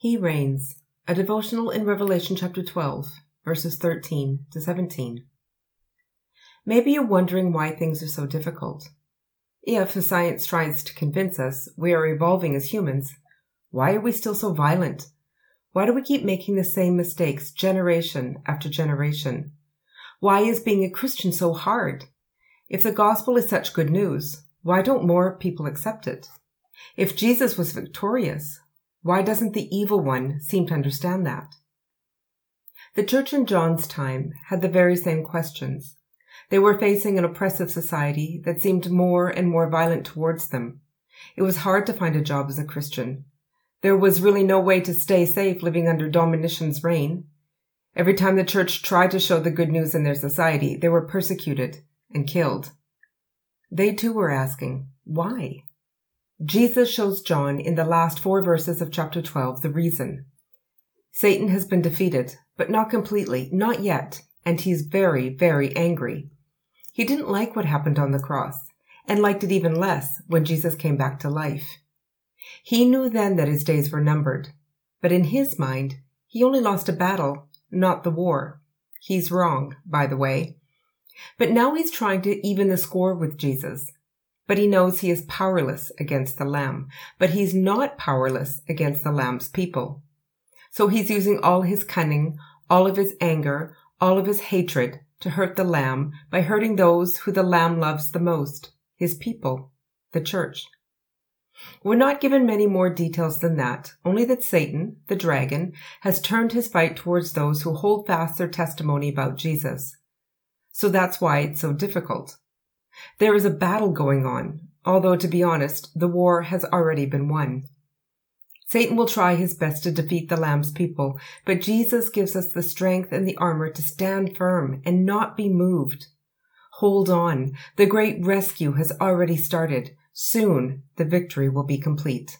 He reigns, a devotional in Revelation chapter 12, verses 13 to 17. Maybe you're wondering why things are so difficult. If, as science tries to convince us, we are evolving as humans, why are we still so violent? Why do we keep making the same mistakes generation after generation? Why is being a Christian so hard? If the gospel is such good news, why don't more people accept it? If Jesus was victorious, why doesn't the evil one seem to understand that? The church in John's time had the very same questions. They were facing an oppressive society that seemed more and more violent towards them. It was hard to find a job as a Christian. There was really no way to stay safe living under Domitian's reign. Every time the church tried to show the good news in their society, they were persecuted and killed. They too were asking, why? Jesus shows John in the last four verses of chapter 12 the reason. Satan has been defeated, but not completely, not yet, and he's very, very angry. He didn't like what happened on the cross, and liked it even less when Jesus came back to life. He knew then that his days were numbered, but in his mind, he only lost a battle, not the war. He's wrong, by the way. But now he's trying to even the score with Jesus but he knows he is powerless against the Lamb, but he's not powerless against the Lamb's people. So he's using all his cunning, all of his anger, all of his hatred to hurt the Lamb by hurting those who the Lamb loves the most, his people, the church. We're not given many more details than that, only that Satan, the dragon, has turned his fight towards those who hold fast their testimony about Jesus. So that's why it's so difficult. There is a battle going on, although to be honest, the war has already been won. Satan will try his best to defeat the Lamb's people, but Jesus gives us the strength and the armor to stand firm and not be moved. Hold on. The great rescue has already started. Soon the victory will be complete.